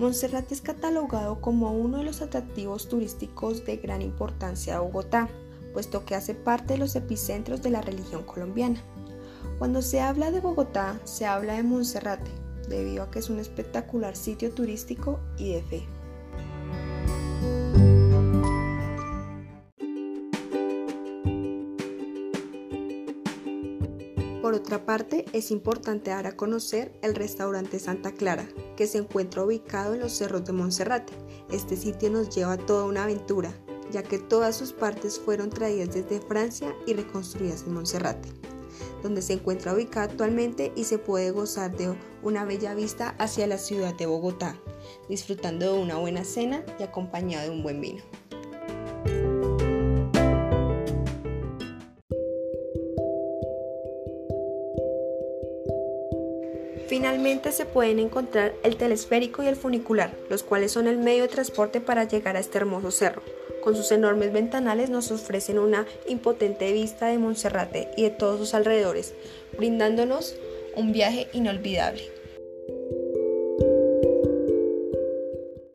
Monserrate es catalogado como uno de los atractivos turísticos de gran importancia de Bogotá, puesto que hace parte de los epicentros de la religión colombiana. Cuando se habla de Bogotá, se habla de Monserrate, debido a que es un espectacular sitio turístico y de fe. Por otra parte, es importante dar a conocer el restaurante Santa Clara, que se encuentra ubicado en los cerros de Monserrate. Este sitio nos lleva a toda una aventura, ya que todas sus partes fueron traídas desde Francia y reconstruidas en Monserrate, donde se encuentra ubicado actualmente y se puede gozar de una bella vista hacia la ciudad de Bogotá, disfrutando de una buena cena y acompañado de un buen vino. Finalmente se pueden encontrar el telesférico y el funicular, los cuales son el medio de transporte para llegar a este hermoso cerro. Con sus enormes ventanales nos ofrecen una impotente vista de Monserrate y de todos sus alrededores, brindándonos un viaje inolvidable.